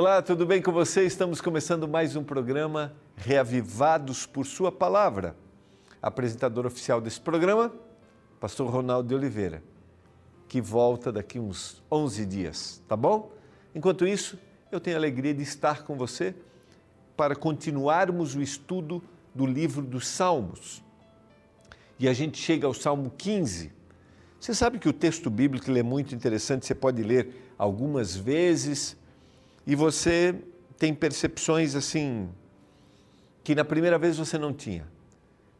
Olá, tudo bem com você? Estamos começando mais um programa Reavivados por Sua Palavra. Apresentador oficial desse programa, Pastor Ronaldo de Oliveira, que volta daqui uns 11 dias, tá bom? Enquanto isso, eu tenho a alegria de estar com você para continuarmos o estudo do livro dos Salmos. E a gente chega ao Salmo 15. Você sabe que o texto bíblico é muito interessante, você pode ler algumas vezes e você tem percepções assim que na primeira vez você não tinha.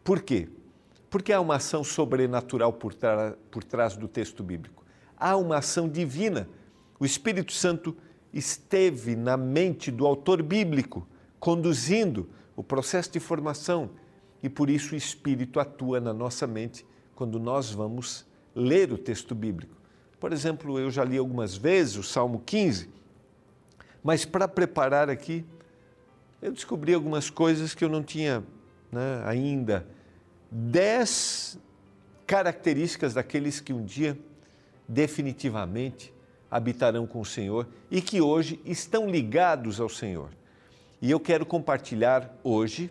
Por quê? Porque há uma ação sobrenatural por, por trás do texto bíblico. Há uma ação divina. O Espírito Santo esteve na mente do autor bíblico, conduzindo o processo de formação, e por isso o Espírito atua na nossa mente quando nós vamos ler o texto bíblico. Por exemplo, eu já li algumas vezes o Salmo 15, mas para preparar aqui, eu descobri algumas coisas que eu não tinha né, ainda. Dez características daqueles que um dia definitivamente habitarão com o Senhor e que hoje estão ligados ao Senhor. E eu quero compartilhar hoje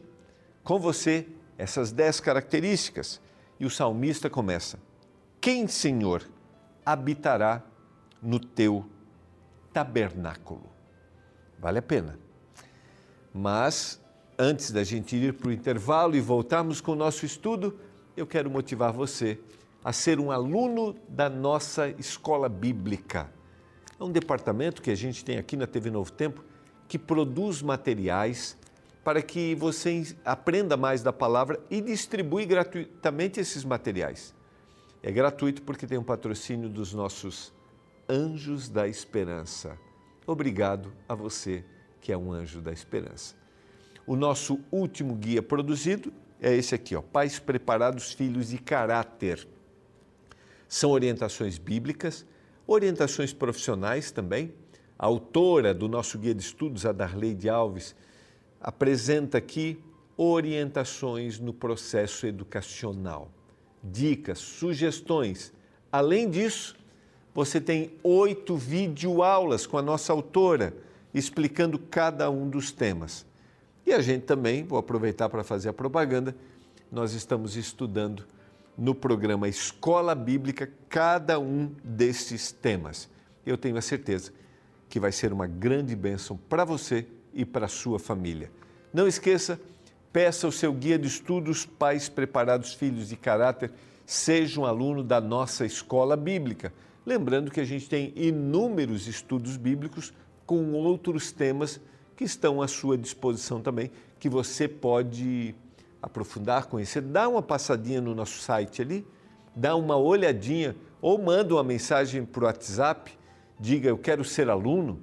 com você essas dez características. E o salmista começa: Quem, Senhor, habitará no teu tabernáculo? Vale a pena. Mas, antes da gente ir para o intervalo e voltarmos com o nosso estudo, eu quero motivar você a ser um aluno da nossa escola bíblica. É um departamento que a gente tem aqui na TV Novo Tempo que produz materiais para que você aprenda mais da palavra e distribui gratuitamente esses materiais. É gratuito porque tem um patrocínio dos nossos Anjos da Esperança. Obrigado a você que é um anjo da esperança. O nosso último guia produzido é esse aqui, ó, Pais Preparados, Filhos de Caráter. São orientações bíblicas orientações profissionais também. A autora do nosso guia de estudos, a Darleide Alves, apresenta aqui orientações no processo educacional, dicas, sugestões. Além disso, você tem oito videoaulas com a nossa autora, explicando cada um dos temas. E a gente também, vou aproveitar para fazer a propaganda, nós estamos estudando no programa Escola Bíblica cada um desses temas. Eu tenho a certeza que vai ser uma grande bênção para você e para a sua família. Não esqueça, peça o seu guia de estudos Pais Preparados Filhos de Caráter, seja um aluno da nossa escola bíblica. Lembrando que a gente tem inúmeros estudos bíblicos com outros temas que estão à sua disposição também, que você pode aprofundar, conhecer, dá uma passadinha no nosso site ali, dá uma olhadinha ou manda uma mensagem para o WhatsApp, diga eu quero ser aluno,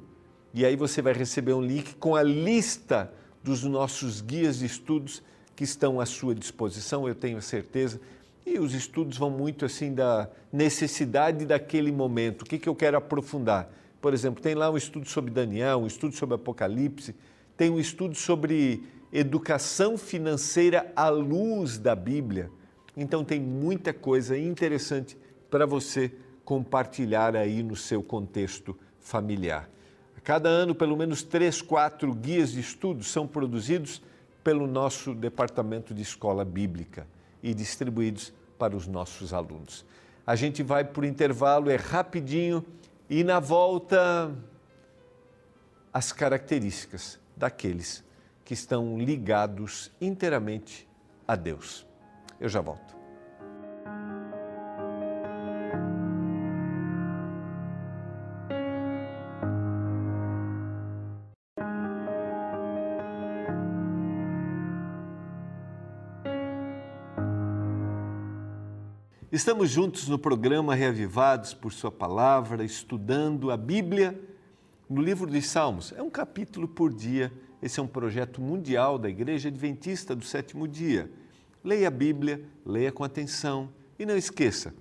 e aí você vai receber um link com a lista dos nossos guias de estudos que estão à sua disposição, eu tenho certeza. E os estudos vão muito assim da necessidade daquele momento. O que, que eu quero aprofundar? Por exemplo, tem lá um estudo sobre Daniel, um estudo sobre Apocalipse, tem um estudo sobre educação financeira à luz da Bíblia. Então tem muita coisa interessante para você compartilhar aí no seu contexto familiar. A cada ano, pelo menos três, quatro guias de estudos são produzidos pelo nosso departamento de escola bíblica e distribuídos para os nossos alunos. A gente vai por intervalo, é rapidinho e na volta as características daqueles que estão ligados inteiramente a Deus. Eu já volto. Estamos juntos no programa Reavivados por Sua Palavra, estudando a Bíblia no livro dos Salmos. É um capítulo por dia esse é um projeto mundial da Igreja Adventista do Sétimo Dia. Leia a Bíblia, leia com atenção e não esqueça,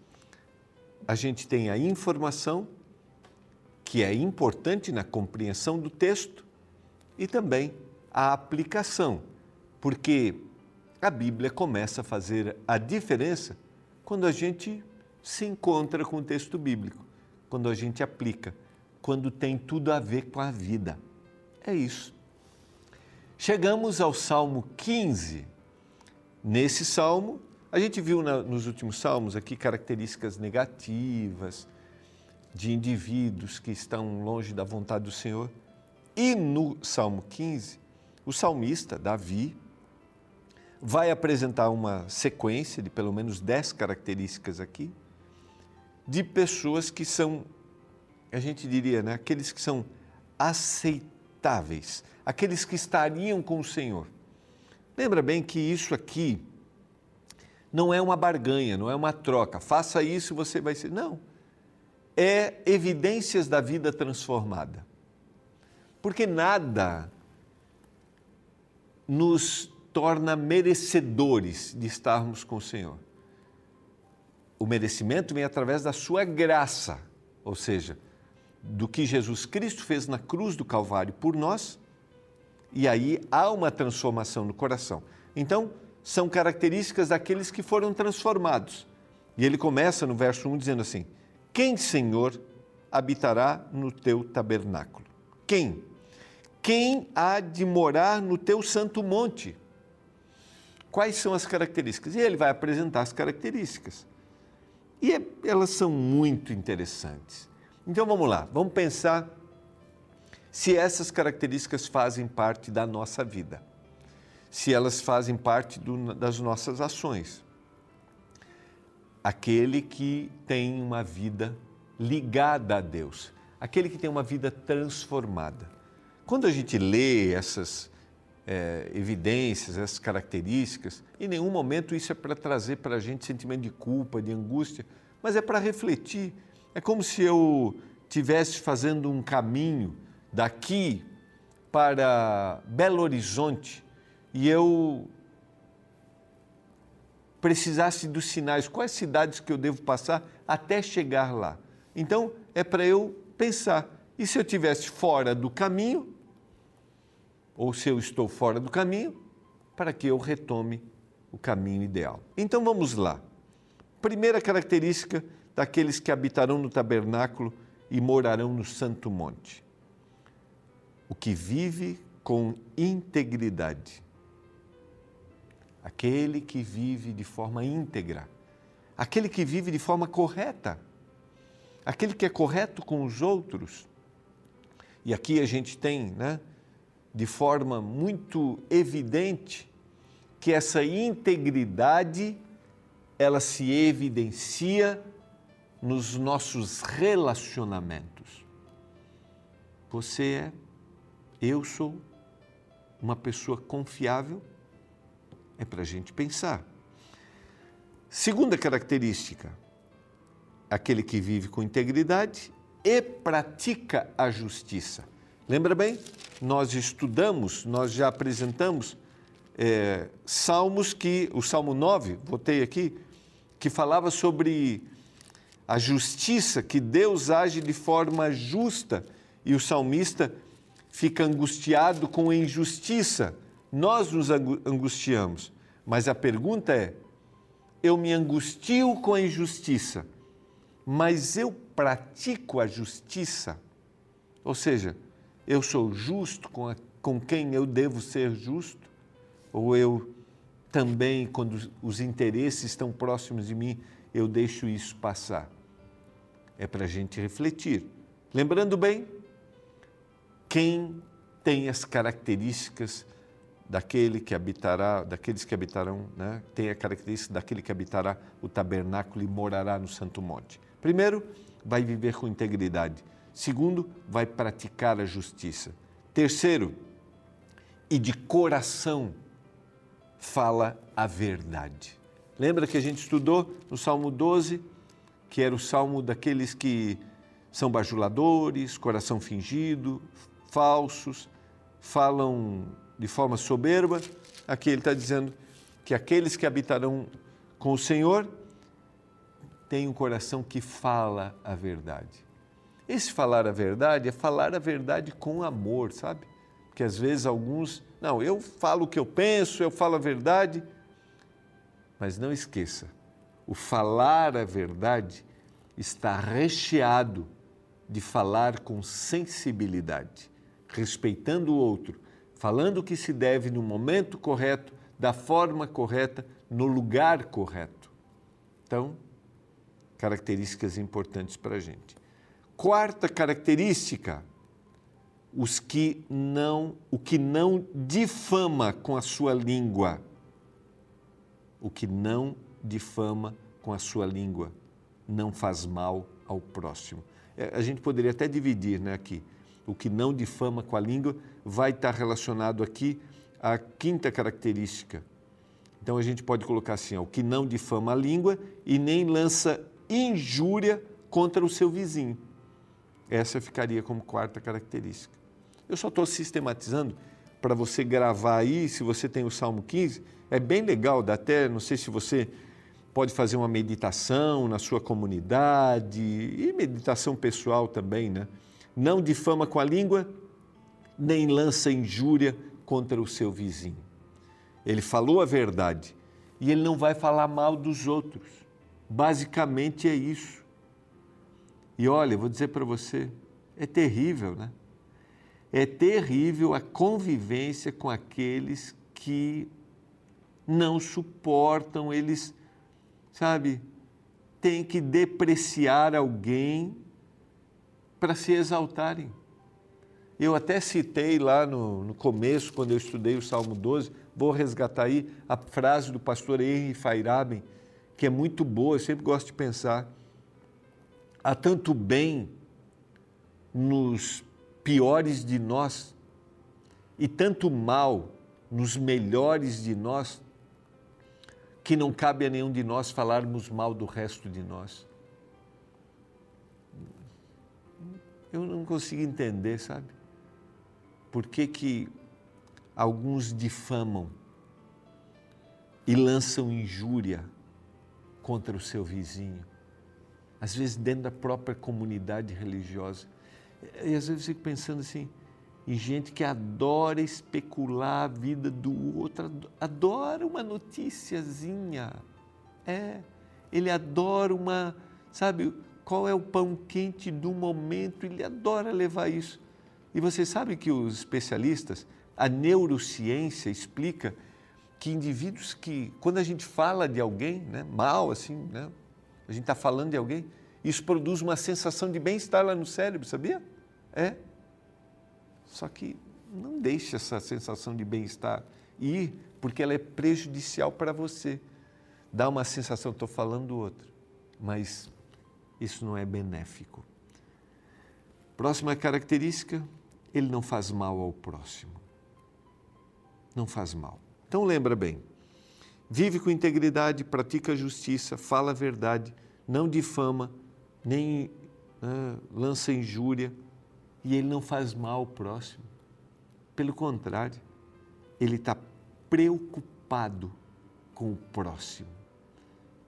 a gente tem a informação que é importante na compreensão do texto e também a aplicação, porque a Bíblia começa a fazer a diferença quando a gente se encontra com o texto bíblico, quando a gente aplica, quando tem tudo a ver com a vida. é isso. Chegamos ao Salmo 15. Nesse salmo, a gente viu na, nos últimos salmos aqui características negativas de indivíduos que estão longe da vontade do Senhor. E no Salmo 15, o salmista, Davi, vai apresentar uma sequência de pelo menos 10 características aqui de pessoas que são, a gente diria, né, aqueles que são aceitáveis, aqueles que estariam com o Senhor. Lembra bem que isso aqui não é uma barganha, não é uma troca. Faça isso, você vai ser. Não. É evidências da vida transformada. Porque nada nos torna merecedores de estarmos com o Senhor. O merecimento vem através da sua graça, ou seja, do que Jesus Cristo fez na cruz do Calvário por nós, e aí há uma transformação no coração. Então, são características daqueles que foram transformados. E ele começa no verso 1 dizendo assim: Quem, Senhor, habitará no teu tabernáculo? Quem? Quem há de morar no teu santo monte? Quais são as características? E ele vai apresentar as características. E é, elas são muito interessantes. Então vamos lá, vamos pensar se essas características fazem parte da nossa vida se elas fazem parte do, das nossas ações. Aquele que tem uma vida ligada a Deus, aquele que tem uma vida transformada. Quando a gente lê essas é, evidências, essas características, em nenhum momento isso é para trazer para a gente sentimento de culpa, de angústia, mas é para refletir. É como se eu tivesse fazendo um caminho daqui para Belo Horizonte e eu precisasse dos sinais, quais cidades que eu devo passar até chegar lá. Então, é para eu pensar. E se eu estivesse fora do caminho, ou se eu estou fora do caminho, para que eu retome o caminho ideal. Então vamos lá. Primeira característica daqueles que habitarão no tabernáculo e morarão no santo monte: o que vive com integridade aquele que vive de forma íntegra, aquele que vive de forma correta, aquele que é correto com os outros. E aqui a gente tem, né, de forma muito evidente, que essa integridade ela se evidencia nos nossos relacionamentos. Você é, eu sou uma pessoa confiável é para a gente pensar. Segunda característica, aquele que vive com integridade e pratica a justiça. Lembra bem? Nós estudamos, nós já apresentamos é, salmos que, o Salmo 9, botei aqui, que falava sobre a justiça, que Deus age de forma justa e o salmista fica angustiado com a injustiça nós nos angustiamos, mas a pergunta é: eu me angustio com a injustiça, mas eu pratico a justiça? Ou seja, eu sou justo com, a, com quem eu devo ser justo? Ou eu também, quando os interesses estão próximos de mim, eu deixo isso passar? É para a gente refletir. Lembrando bem, quem tem as características daquele que habitará, daqueles que habitarão, né, tem a característica daquele que habitará o tabernáculo e morará no santo monte. Primeiro, vai viver com integridade. Segundo, vai praticar a justiça. Terceiro, e de coração fala a verdade. Lembra que a gente estudou no Salmo 12, que era o salmo daqueles que são bajuladores, coração fingido, falsos, falam de forma soberba. Aqui ele está dizendo que aqueles que habitarão com o Senhor têm um coração que fala a verdade. Esse falar a verdade é falar a verdade com amor, sabe? Porque às vezes alguns, não, eu falo o que eu penso, eu falo a verdade, mas não esqueça, o falar a verdade está recheado de falar com sensibilidade respeitando o outro, falando o que se deve no momento correto, da forma correta, no lugar correto. Então, características importantes para a gente. Quarta característica, os que não, o que não difama com a sua língua. O que não difama com a sua língua não faz mal ao próximo. É, a gente poderia até dividir né, aqui. O que não difama com a língua vai estar relacionado aqui à quinta característica. Então a gente pode colocar assim: ó, o que não difama a língua e nem lança injúria contra o seu vizinho. Essa ficaria como quarta característica. Eu só estou sistematizando para você gravar aí, se você tem o Salmo 15, é bem legal, dá até, não sei se você pode fazer uma meditação na sua comunidade e meditação pessoal também, né? Não difama com a língua, nem lança injúria contra o seu vizinho. Ele falou a verdade e ele não vai falar mal dos outros. Basicamente é isso. E olha, vou dizer para você, é terrível, né? É terrível a convivência com aqueles que não suportam, eles, sabe, têm que depreciar alguém para se exaltarem. Eu até citei lá no, no, começo, quando eu estudei o Salmo 12, vou resgatar aí a frase do pastor Henry Feiraben, que é muito boa, eu sempre gosto de pensar. Há tanto bem nos piores de nós e tanto mal nos melhores de nós que não cabe a nenhum de nós falarmos mal do resto de nós. Eu não consigo entender, sabe? Por que, que alguns difamam e lançam injúria contra o seu vizinho, às vezes dentro da própria comunidade religiosa. E às vezes eu fico pensando assim, em gente que adora especular a vida do outro, adora uma noticiazinha. É, ele adora uma, sabe, qual é o pão quente do momento, ele adora levar isso. E você sabe que os especialistas, a neurociência explica que indivíduos que, quando a gente fala de alguém, né, mal assim, né, a gente está falando de alguém, isso produz uma sensação de bem-estar lá no cérebro, sabia? É. Só que não deixe essa sensação de bem-estar ir, porque ela é prejudicial para você. Dá uma sensação, estou falando do outro, mas isso não é benéfico. Próxima característica, ele não faz mal ao próximo. Não faz mal. Então lembra bem, vive com integridade, pratica a justiça, fala a verdade, não difama, nem uh, lança injúria, e ele não faz mal ao próximo. Pelo contrário, ele está preocupado com o próximo.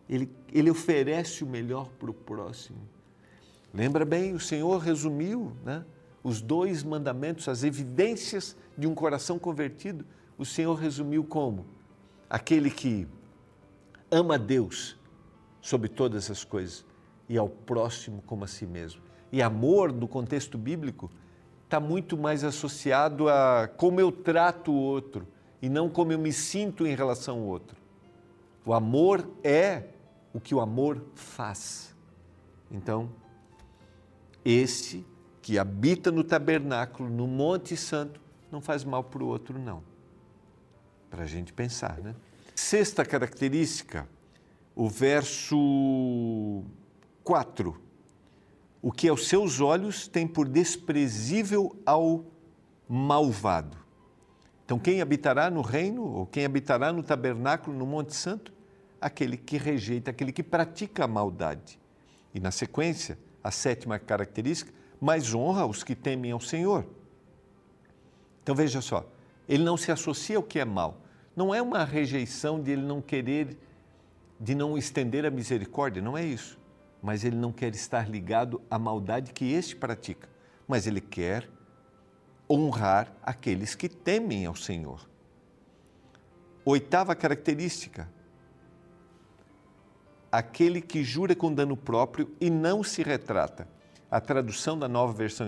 Ele, ele oferece o melhor para o próximo. Lembra bem, o Senhor resumiu né, os dois mandamentos, as evidências de um coração convertido. O Senhor resumiu como? Aquele que ama Deus sobre todas as coisas e ao próximo como a si mesmo. E amor, no contexto bíblico, está muito mais associado a como eu trato o outro e não como eu me sinto em relação ao outro. O amor é o que o amor faz. Então, esse que habita no tabernáculo, no Monte Santo, não faz mal para o outro, não. Para a gente pensar, né? Sexta característica, o verso 4 o que aos seus olhos tem por desprezível ao malvado. Então, quem habitará no reino, ou quem habitará no tabernáculo, no Monte Santo? Aquele que rejeita, aquele que pratica a maldade. E na sequência, a sétima característica, mais honra os que temem ao Senhor. Então veja só, ele não se associa ao que é mal. Não é uma rejeição de ele não querer, de não estender a misericórdia, não é isso mas ele não quer estar ligado à maldade que este pratica, mas ele quer honrar aqueles que temem ao Senhor. Oitava característica: aquele que jura com dano próprio e não se retrata. A tradução da nova versão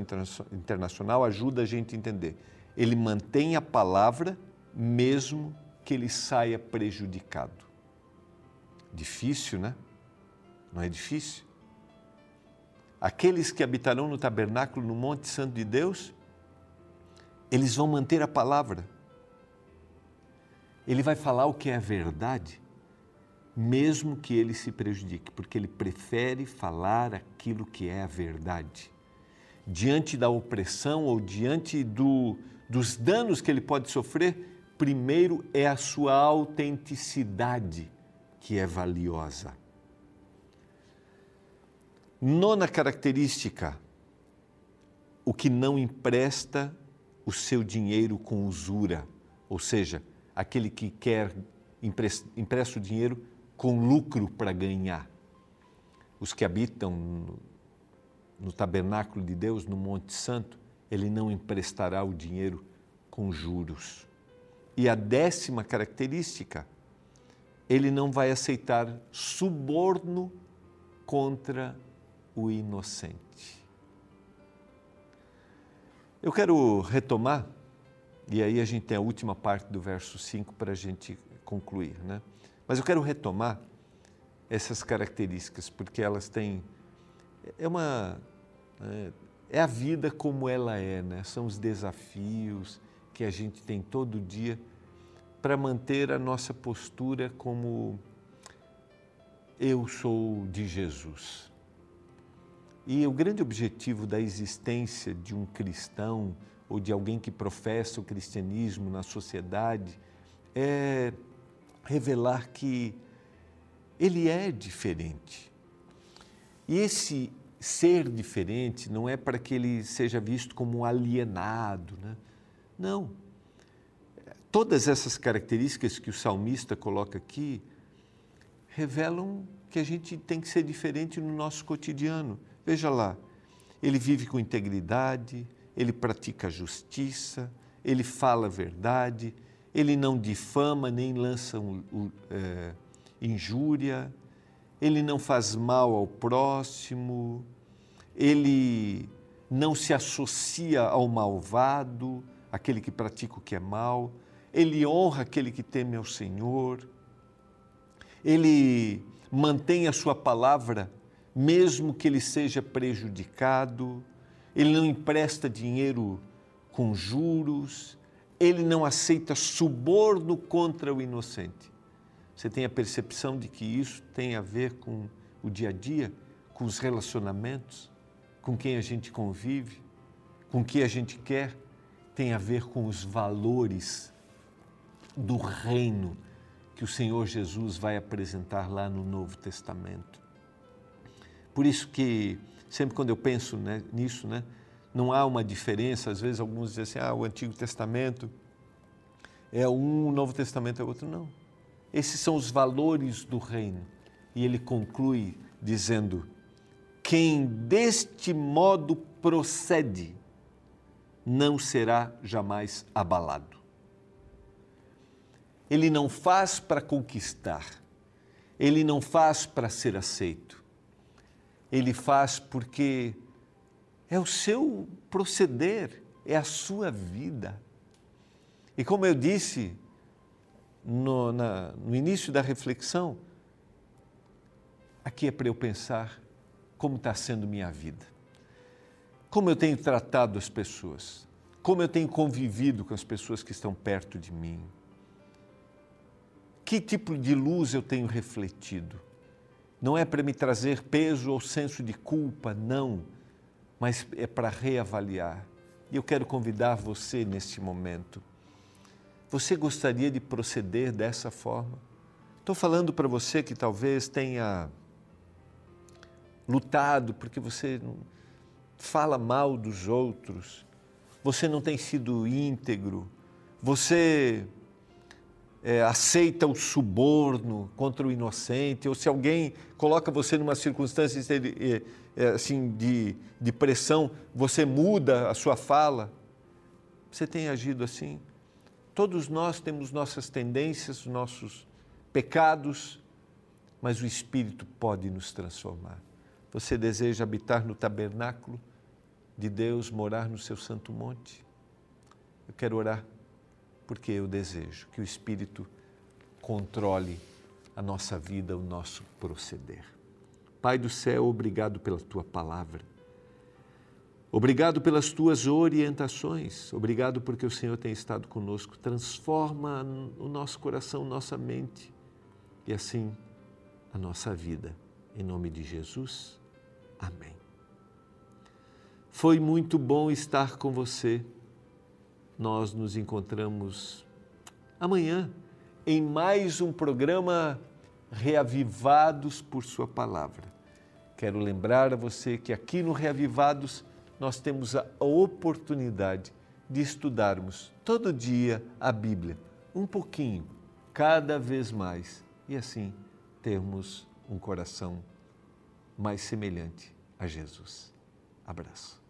internacional ajuda a gente a entender. Ele mantém a palavra mesmo que ele saia prejudicado. Difícil, né? Não é difícil? Aqueles que habitarão no tabernáculo no Monte Santo de Deus, eles vão manter a palavra. Ele vai falar o que é verdade, mesmo que ele se prejudique, porque ele prefere falar aquilo que é a verdade. Diante da opressão ou diante do, dos danos que ele pode sofrer, primeiro é a sua autenticidade que é valiosa. Nona característica: o que não empresta o seu dinheiro com usura, ou seja, aquele que quer empresta o dinheiro com lucro para ganhar. Os que habitam no, tabernáculo de Deus, no Monte Santo, ele não emprestará o dinheiro com juros. E a décima característica, ele não vai aceitar suborno contra o inocente. Eu quero retomar, e aí a gente tem a última parte do verso 5 para a gente concluir, né? Mas eu quero retomar essas características, porque elas têm. É uma. É, é a vida como ela é, né? São os desafios que a gente tem todo dia para manter a nossa postura como eu sou de Jesus. E o grande objetivo da existência de um cristão ou de alguém que professa o cristianismo na sociedade é revelar que ele é diferente. E esse ser diferente não é para que ele seja visto como um alienado, né? Não. Todas essas características que o salmista coloca aqui revelam que a gente tem que ser diferente no nosso cotidiano. Veja lá, ele vive com integridade, ele pratica justiça, ele fala a verdade, ele não difama nem lança um, um, é, injúria, ele não faz mal ao próximo, ele não se associa ao malvado, aquele que pratica o que é mal, ele honra aquele que teme ao Senhor, ele mantém a sua palavra mesmo que ele seja prejudicado, ele não empresta dinheiro com juros, ele não aceita suborno contra o inocente. Você tem a percepção de que isso tem a ver com o dia a dia, com os relacionamentos, com quem a gente convive, com o que a gente quer, tem a ver com os valores do reino que o Senhor Jesus vai apresentar lá no Novo Testamento. Por isso que sempre quando eu penso né, nisso, né, não há uma diferença. Às vezes alguns dizem assim, ah, o Antigo Testamento é um, o Novo Testamento é outro. Não. Esses são os valores do reino. E ele conclui dizendo: quem deste modo procede não será jamais abalado. Ele não faz para conquistar, ele não faz para ser aceito, ele faz porque é o seu proceder, é a sua vida. E como eu disse no, na, no início da reflexão, aqui é para eu pensar como está sendo minha vida, como eu tenho tratado as pessoas, como eu tenho convivido com as pessoas que estão perto de mim, que tipo de luz eu tenho refletido não é para me trazer peso ou senso de culpa, não, mas é para reavaliar. E eu quero convidar você neste momento. Você gostaria de proceder dessa forma? Estou falando para você que talvez tenha lutado porque você fala mal dos outros, você não tem sido íntegro, você é, aceita o suborno contra o inocente, ou se alguém coloca você numa circunstância é, é, assim, de, de pressão, você muda a sua fala. Você tem agido assim? Todos nós temos nossas tendências, nossos pecados, mas o Espírito pode nos transformar. Você deseja habitar no tabernáculo de Deus, morar no seu santo monte? Eu quero orar porque eu desejo que o Espírito controle a nossa vida, o nosso proceder. Pai do céu, obrigado pela tua palavra. Obrigado pelas tuas orientações. Obrigado porque o Senhor tem estado conosco. Transforma o nosso coração, nossa mente e assim a nossa vida. Em nome de Jesus. Amém. Foi muito bom estar com você. Nós nos encontramos amanhã em mais um programa Reavivados por Sua Palavra. Quero lembrar a você que aqui no Reavivados nós temos a oportunidade de estudarmos todo dia a Bíblia, um pouquinho, cada vez mais, e assim termos um coração mais semelhante a Jesus. Abraço.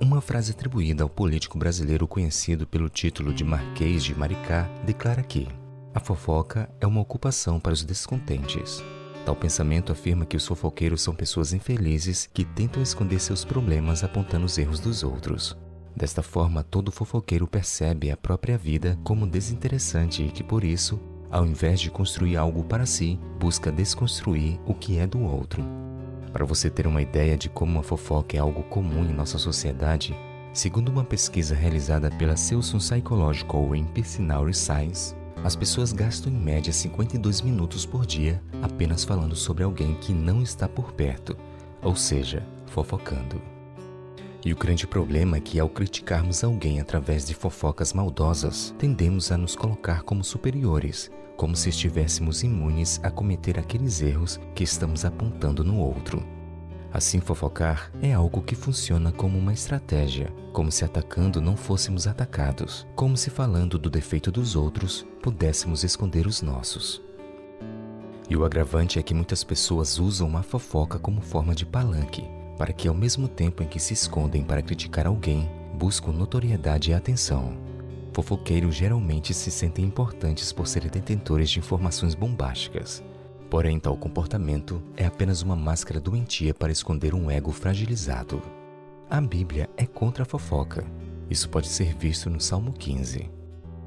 Uma frase atribuída ao político brasileiro conhecido pelo título de Marquês de Maricá declara que a fofoca é uma ocupação para os descontentes. Tal pensamento afirma que os fofoqueiros são pessoas infelizes que tentam esconder seus problemas apontando os erros dos outros. Desta forma, todo fofoqueiro percebe a própria vida como desinteressante e que, por isso, ao invés de construir algo para si, busca desconstruir o que é do outro. Para você ter uma ideia de como a fofoca é algo comum em nossa sociedade, segundo uma pesquisa realizada pela Selson Psychological and Personality Science, as pessoas gastam em média 52 minutos por dia apenas falando sobre alguém que não está por perto, ou seja, fofocando. E o grande problema é que, ao criticarmos alguém através de fofocas maldosas, tendemos a nos colocar como superiores, como se estivéssemos imunes a cometer aqueles erros que estamos apontando no outro. Assim, fofocar é algo que funciona como uma estratégia, como se atacando não fôssemos atacados, como se falando do defeito dos outros pudéssemos esconder os nossos. E o agravante é que muitas pessoas usam a fofoca como forma de palanque, para que ao mesmo tempo em que se escondem para criticar alguém, buscam notoriedade e atenção. Fofoqueiros geralmente se sentem importantes por serem detentores de informações bombásticas, Porém, tal comportamento é apenas uma máscara doentia para esconder um ego fragilizado. A Bíblia é contra a fofoca. Isso pode ser visto no Salmo 15.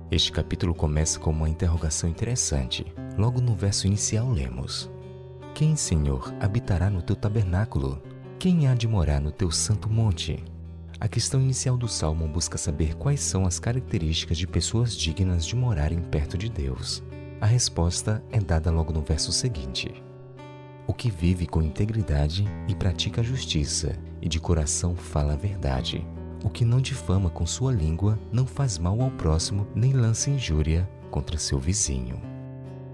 Este capítulo começa com uma interrogação interessante. Logo no verso inicial lemos: Quem, Senhor, habitará no teu tabernáculo? Quem há de morar no teu santo monte? A questão inicial do salmo busca saber quais são as características de pessoas dignas de morarem perto de Deus. A resposta é dada logo no verso seguinte: O que vive com integridade e pratica a justiça, e de coração fala a verdade. O que não difama com sua língua, não faz mal ao próximo, nem lança injúria contra seu vizinho.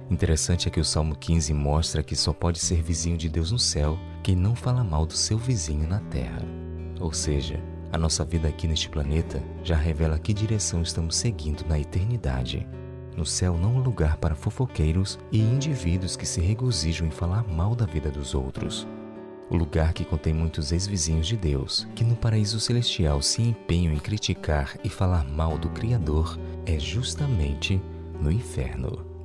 Interessante é que o Salmo 15 mostra que só pode ser vizinho de Deus no céu quem não fala mal do seu vizinho na terra. Ou seja, a nossa vida aqui neste planeta já revela que direção estamos seguindo na eternidade. No céu não há lugar para fofoqueiros e indivíduos que se regozijam em falar mal da vida dos outros. O lugar que contém muitos ex-vizinhos de Deus, que no paraíso celestial se empenham em criticar e falar mal do Criador, é justamente no inferno.